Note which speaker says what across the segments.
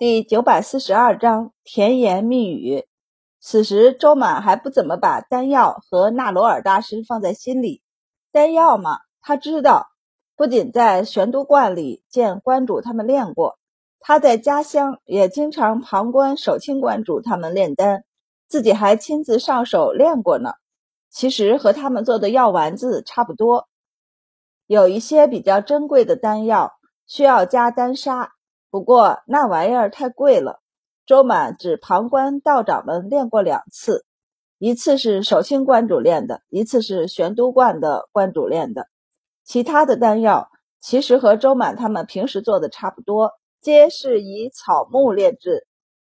Speaker 1: 第九百四十二章甜言蜜语。此时周满还不怎么把丹药和纳罗尔大师放在心里。丹药嘛，他知道，不仅在玄都观里见观主他们练过，他在家乡也经常旁观守清观主他们炼丹，自己还亲自上手练过呢。其实和他们做的药丸子差不多，有一些比较珍贵的丹药需要加丹砂。不过那玩意儿太贵了，周满只旁观道长们练过两次，一次是守清观主练的，一次是玄都观的观主练的。其他的丹药其实和周满他们平时做的差不多，皆是以草木炼制，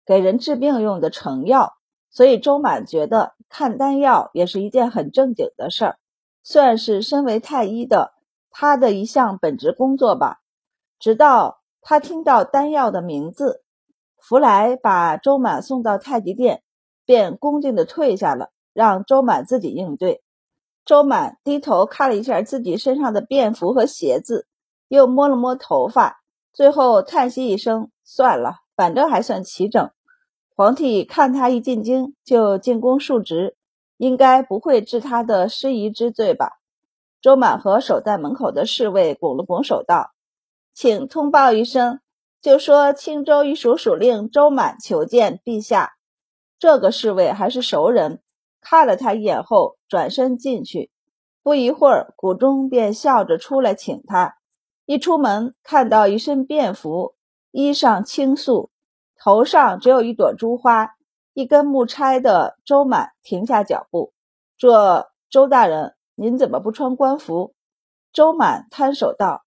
Speaker 1: 给人治病用的成药。所以周满觉得看丹药也是一件很正经的事儿，算是身为太医的他的一项本职工作吧。直到。他听到丹药的名字，福来把周满送到太极殿，便恭敬地退下了，让周满自己应对。周满低头看了一下自己身上的便服和鞋子，又摸了摸头发，最后叹息一声：“算了，反正还算齐整。皇帝看他一进京就进宫述职，应该不会治他的失仪之罪吧？”周满和守在门口的侍卫拱了拱手道。请通报一声，就说青州一署署令周满求见陛下。这个侍卫还是熟人，看了他一眼后，转身进去。不一会儿，谷中便笑着出来请他。一出门，看到一身便服，衣裳清素，头上只有一朵珠花，一根木钗的周满停下脚步。这周大人，您怎么不穿官服？周满摊手道。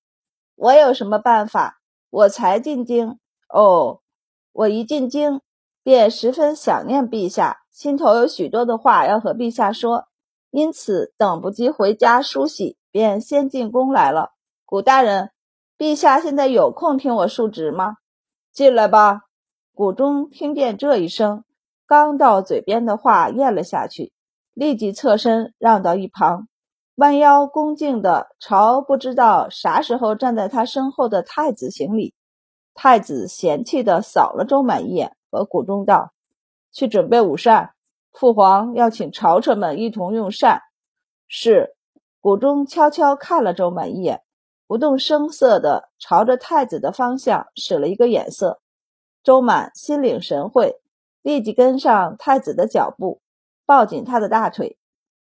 Speaker 1: 我有什么办法？我才进京哦，我一进京便十分想念陛下，心头有许多的话要和陛下说，因此等不及回家梳洗，便先进宫来了。古大人，陛下现在有空听我述职吗？进来吧。谷中听见这一声，刚到嘴边的话咽了下去，立即侧身让到一旁。弯腰恭敬地朝不知道啥时候站在他身后的太子行礼。太子嫌弃地扫了周满一眼，和谷中道：“去准备午膳，父皇要请朝臣们一同用膳。”是。谷中悄悄看了周满一眼，不动声色地朝着太子的方向使了一个眼色。周满心领神会，立即跟上太子的脚步，抱紧他的大腿，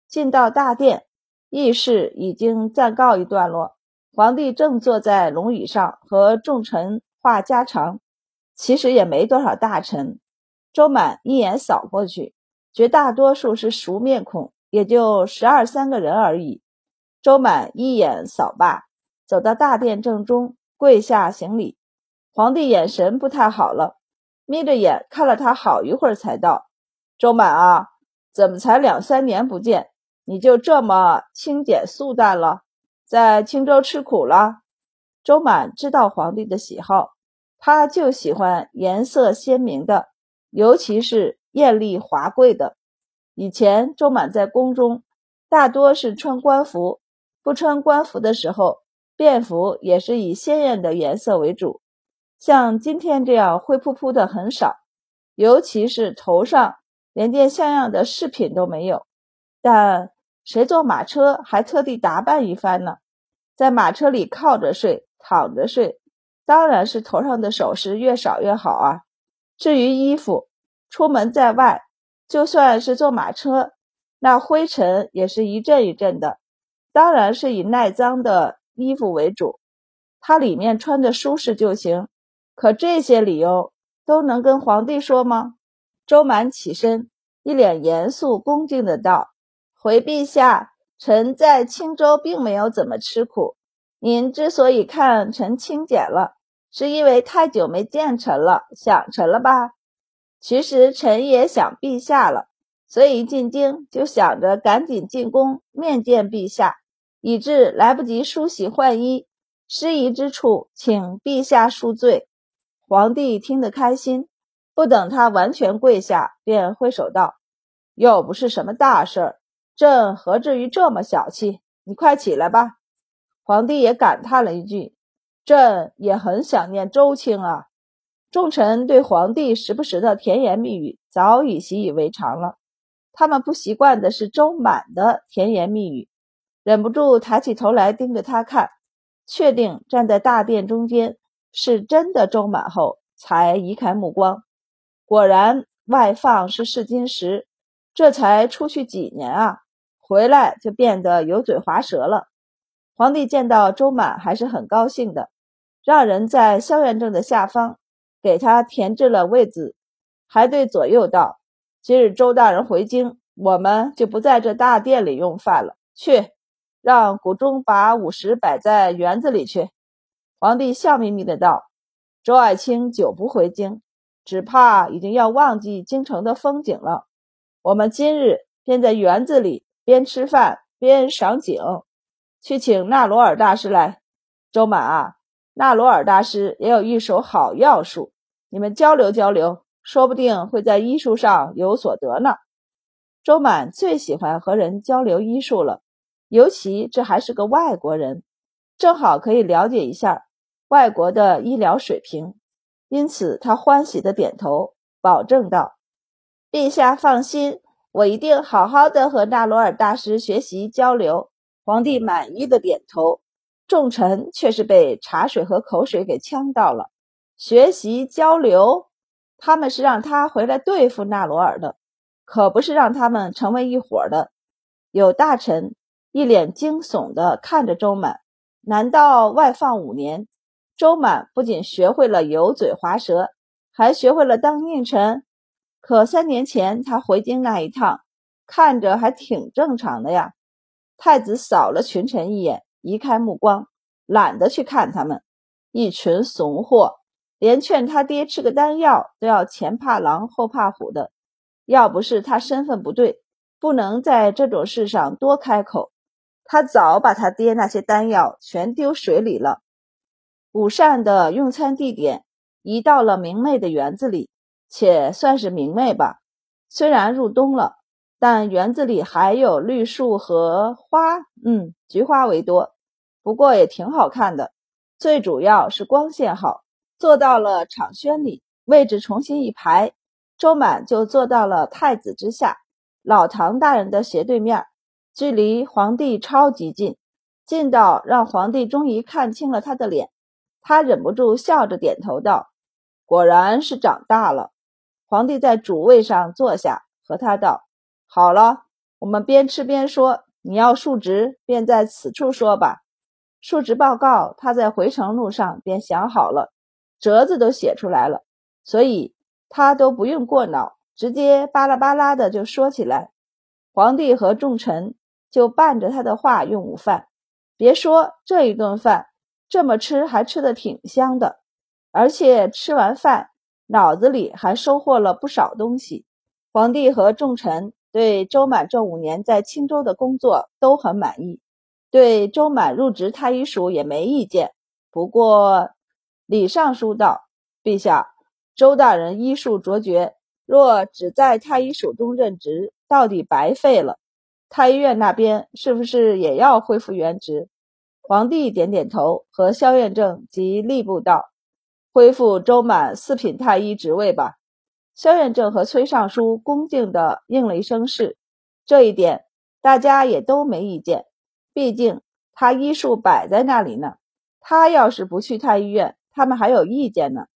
Speaker 1: 进到大殿。议事已经暂告一段落，皇帝正坐在龙椅上和众臣话家常。其实也没多少大臣。周满一眼扫过去，绝大多数是熟面孔，也就十二三个人而已。周满一眼扫罢，走到大殿正中，跪下行礼。皇帝眼神不太好了，眯着眼看了他好一会儿，才道：“周满啊，怎么才两三年不见？”你就这么清简素淡了，在青州吃苦了。周满知道皇帝的喜好，他就喜欢颜色鲜明的，尤其是艳丽华贵的。以前周满在宫中，大多是穿官服，不穿官服的时候，便服也是以鲜艳的颜色为主。像今天这样灰扑扑的很少，尤其是头上连件像样的饰品都没有。但谁坐马车还特地打扮一番呢？在马车里靠着睡、躺着睡，当然是头上的首饰越少越好啊。至于衣服，出门在外，就算是坐马车，那灰尘也是一阵一阵的，当然是以耐脏的衣服为主。它里面穿着舒适就行。可这些理由都能跟皇帝说吗？周满起身，一脸严肃恭敬的道。回陛下，臣在青州并没有怎么吃苦。您之所以看臣清简了，是因为太久没见臣了，想臣了吧？其实臣也想陛下了，所以进京就想着赶紧进宫面见陛下，以致来不及梳洗换衣，失仪之处，请陛下恕罪。皇帝听得开心，不等他完全跪下，便挥手道：“又不是什么大事儿。”朕何至于这么小气？你快起来吧。皇帝也感叹了一句：“朕也很想念周卿啊。”众臣对皇帝时不时的甜言蜜语早已习以为常了，他们不习惯的是周满的甜言蜜语，忍不住抬起头来盯着他看，确定站在大殿中间是真的周满后，才移开目光。果然，外放是试金石，这才出去几年啊，回来就变得油嘴滑舌了。皇帝见到周满还是很高兴的，让人在萧元正的下方。给他填置了位子，还对左右道：“今日周大人回京，我们就不在这大殿里用饭了。去，让谷中把午食摆在园子里去。”皇帝笑眯眯的道：“周爱卿久不回京，只怕已经要忘记京城的风景了。我们今日便在园子里边吃饭边赏景。去请纳罗尔大师来。周满啊，纳罗尔大师也有一手好药术。”你们交流交流，说不定会在医术上有所得呢。周满最喜欢和人交流医术了，尤其这还是个外国人，正好可以了解一下外国的医疗水平。因此，他欢喜的点头，保证道：“陛下放心，我一定好好的和纳罗尔大师学习交流。”皇帝满意的点头，众臣却是被茶水和口水给呛到了。学习交流，他们是让他回来对付纳罗尔的，可不是让他们成为一伙的。有大臣一脸惊悚地看着周满，难道外放五年，周满不仅学会了油嘴滑舌，还学会了当佞臣？可三年前他回京那一趟，看着还挺正常的呀。太子扫了群臣一眼，移开目光，懒得去看他们，一群怂货。连劝他爹吃个丹药都要前怕狼后怕虎的，要不是他身份不对，不能在这种事上多开口，他早把他爹那些丹药全丢水里了。午膳的用餐地点移到了明媚的园子里，且算是明媚吧。虽然入冬了，但园子里还有绿树和花，嗯，菊花为多，不过也挺好看的。最主要是光线好。坐到了场轩里，位置重新一排，周满就坐到了太子之下，老唐大人的斜对面，距离皇帝超级近，近到让皇帝终于看清了他的脸。他忍不住笑着点头道：“果然是长大了。”皇帝在主位上坐下，和他道：“好了，我们边吃边说。你要述职，便在此处说吧。述职报告，他在回程路上便想好了。”折子都写出来了，所以他都不用过脑，直接巴拉巴拉的就说起来。皇帝和众臣就伴着他的话用午饭。别说这一顿饭这么吃，还吃的挺香的，而且吃完饭脑子里还收获了不少东西。皇帝和众臣对周满这五年在青州的工作都很满意，对周满入职太医署也没意见。不过，李尚书道：“陛下，周大人医术卓绝，若只在太医署中任职，到底白费了。太医院那边是不是也要恢复原职？”皇帝点点头，和萧彦正及吏部道：“恢复周满四品太医职位吧。”萧彦正和崔尚书恭敬地应了一声“是”，这一点大家也都没意见。毕竟他医术摆在那里呢，他要是不去太医院，他们还有意见呢。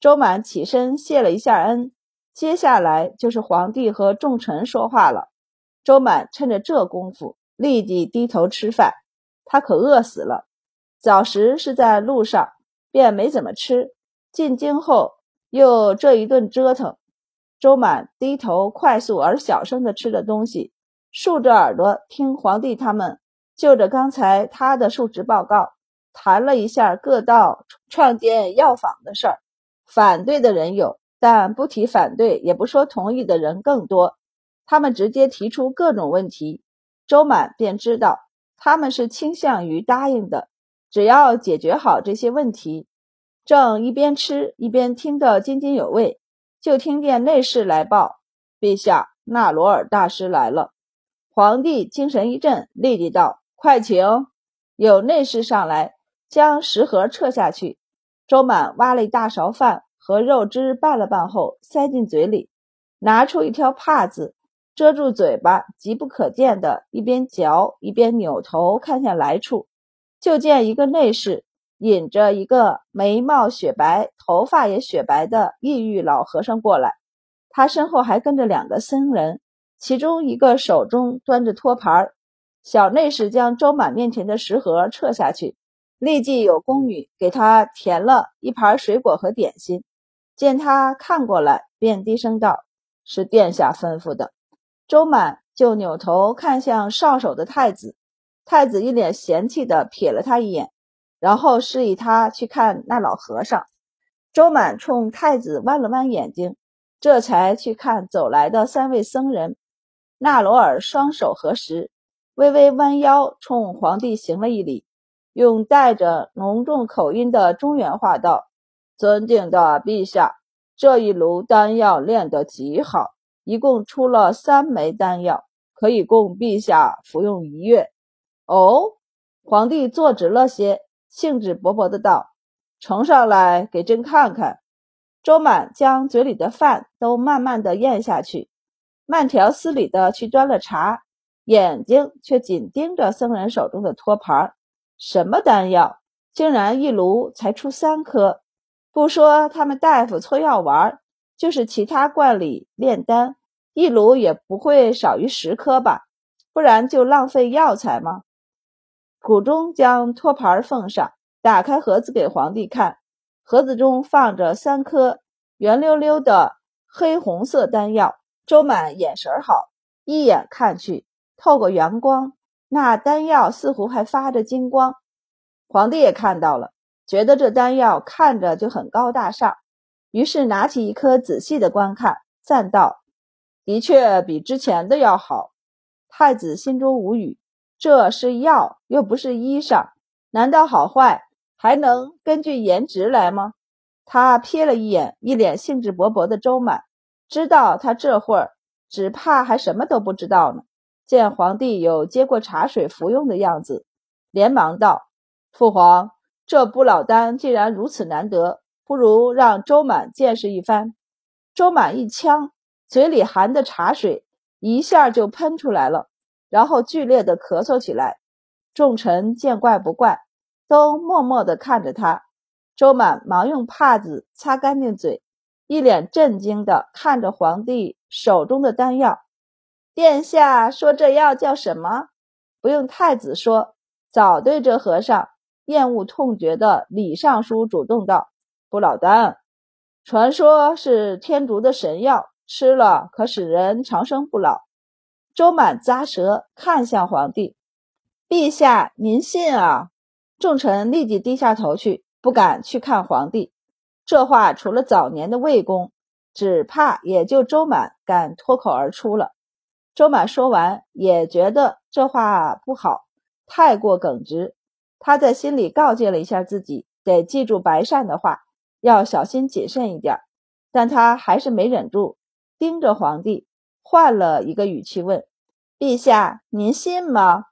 Speaker 1: 周满起身谢了一下恩，接下来就是皇帝和众臣说话了。周满趁着这功夫，立即低头吃饭。他可饿死了。早时是在路上，便没怎么吃。进京后又这一顿折腾，周满低头快速而小声的吃着东西，竖着耳朵听皇帝他们就着刚才他的述职报告。谈了一下各道创建药房的事儿，反对的人有，但不提反对也不说同意的人更多。他们直接提出各种问题，周满便知道他们是倾向于答应的，只要解决好这些问题。正一边吃一边听得津津有味，就听见内侍来报：“陛下，纳罗尔大师来了。”皇帝精神一振，立即道：“快请。”有内侍上来。将食盒撤下去，周满挖了一大勺饭和肉汁拌了拌后，塞进嘴里，拿出一条帕子遮住嘴巴，极不可见的，一边嚼一边扭头看向来处，就见一个内侍引着一个眉毛雪白、头发也雪白的异域老和尚过来，他身后还跟着两个僧人，其中一个手中端着托盘。小内侍将周满面前的食盒撤下去，立即有宫女给他填了一盘水果和点心。见他看过来，便低声道：“是殿下吩咐的。”周满就扭头看向上首的太子，太子一脸嫌弃地瞥了他一眼，然后示意他去看那老和尚。周满冲太子弯了弯眼睛，这才去看走来的三位僧人。纳罗尔双手合十。微微弯腰，冲皇帝行了一礼，用带着浓重口音的中原话道：“尊敬的陛下，这一炉丹药炼得极好，一共出了三枚丹药，可以供陛下服用一月。”哦，皇帝坐直了些，兴致勃勃的道：“呈上来给朕看看。”周满将嘴里的饭都慢慢的咽下去，慢条斯理的去端了茶。眼睛却紧盯着僧人手中的托盘，什么丹药，竟然一炉才出三颗？不说他们大夫搓药丸，就是其他罐里炼丹，一炉也不会少于十颗吧？不然就浪费药材吗？谷中将托盘奉上，打开盒子给皇帝看，盒子中放着三颗圆溜溜的黑红色丹药。周满眼神好，一眼看去。透过阳光，那丹药似乎还发着金光。皇帝也看到了，觉得这丹药看着就很高大上，于是拿起一颗仔细的观看，赞道：“的确比之前的要好。”太子心中无语，这是药，又不是衣裳，难道好坏还能根据颜值来吗？他瞥了一眼一脸兴致勃勃的周满，知道他这会儿只怕还什么都不知道呢。见皇帝有接过茶水服用的样子，连忙道：“父皇，这不老丹既然如此难得，不如让周满见识一番。”周满一呛，嘴里含的茶水一下就喷出来了，然后剧烈的咳嗽起来。众臣见怪不怪，都默默的看着他。周满忙用帕子擦干净嘴，一脸震惊的看着皇帝手中的丹药。殿下说这药叫什么？不用太子说，早对这和尚厌恶痛绝的李尚书主动道：“不老丹，传说是天竺的神药，吃了可使人长生不老。”周满咂舌，看向皇帝：“陛下，您信啊？”众臣立即低下头去，不敢去看皇帝。这话除了早年的魏公，只怕也就周满敢脱口而出了。周满说完，也觉得这话不好，太过耿直。他在心里告诫了一下自己，得记住白善的话，要小心谨慎一点。但他还是没忍住，盯着皇帝，换了一个语气问：“陛下，您信吗？”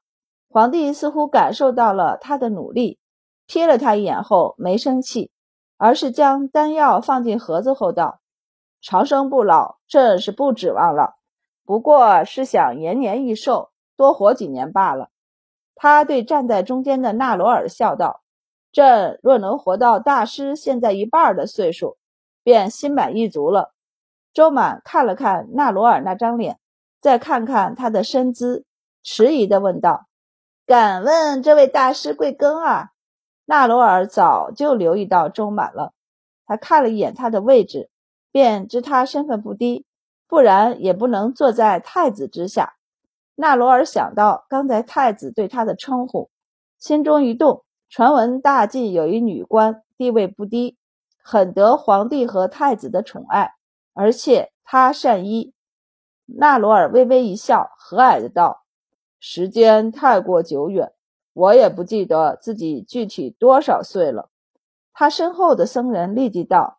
Speaker 1: 皇帝似乎感受到了他的努力，瞥了他一眼后没生气，而是将丹药放进盒子后道：“长生不老，朕是不指望了。”不过是想延年益寿，多活几年罢了。他对站在中间的纳罗尔笑道：“朕若能活到大师现在一半的岁数，便心满意足了。”周满看了看纳罗尔那张脸，再看看他的身姿，迟疑地问道：“敢问这位大师贵庚啊？”纳罗尔早就留意到周满了，他看了一眼他的位置，便知他身份不低。不然也不能坐在太子之下。纳罗尔想到刚才太子对他的称呼，心中一动。传闻大晋有一女官，地位不低，很得皇帝和太子的宠爱，而且他善医。纳罗尔微微一笑，和蔼的道：“时间太过久远，我也不记得自己具体多少岁了。”他身后的僧人立即道。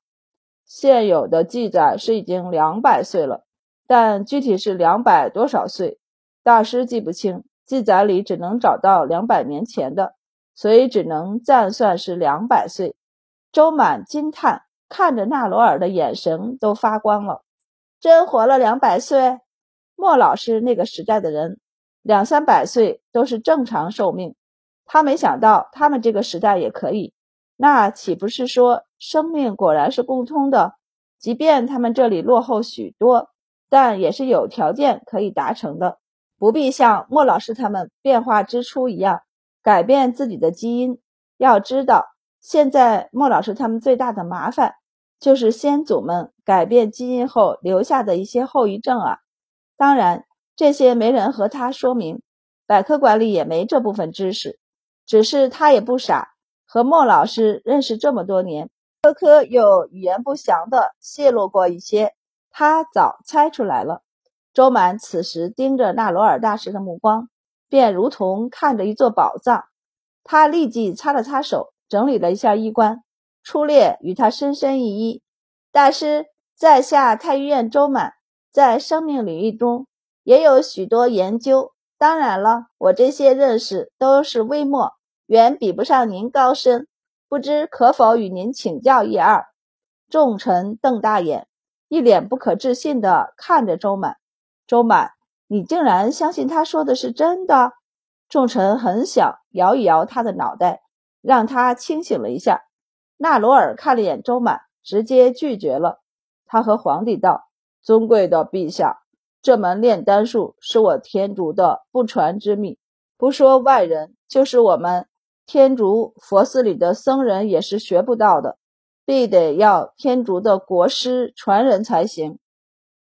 Speaker 1: 现有的记载是已经两百岁了，但具体是两百多少岁，大师记不清。记载里只能找到两百年前的，所以只能暂算是两百岁。周满惊叹，看着纳罗尔的眼神都发光了。真活了两百岁？莫老师那个时代的人，两三百岁都是正常寿命。他没想到他们这个时代也可以，那岂不是说生命果然是共通的？即便他们这里落后许多，但也是有条件可以达成的，不必像莫老师他们变化之初一样改变自己的基因。要知道，现在莫老师他们最大的麻烦就是先祖们改变基因后留下的一些后遗症啊。当然，这些没人和他说明，百科馆里也没这部分知识。只是他也不傻，和莫老师认识这么多年，科科有语言不详的泄露过一些，他早猜出来了。周满此时盯着纳罗尔大师的目光，便如同看着一座宝藏。他立即擦了擦手，整理了一下衣冠，出列与他深深一揖：“大师，在下太医院周满。”在生命领域中也有许多研究，当然了，我这些认识都是微末，远比不上您高深。不知可否与您请教一二？众臣瞪大眼，一脸不可置信地看着周满。周满，你竟然相信他说的是真的？众臣很想摇一摇他的脑袋，让他清醒了一下。纳罗尔看了眼周满，直接拒绝了。他和皇帝道。尊贵的陛下，这门炼丹术是我天竺的不传之秘，不说外人，就是我们天竺佛寺里的僧人也是学不到的，必得要天竺的国师传人才行。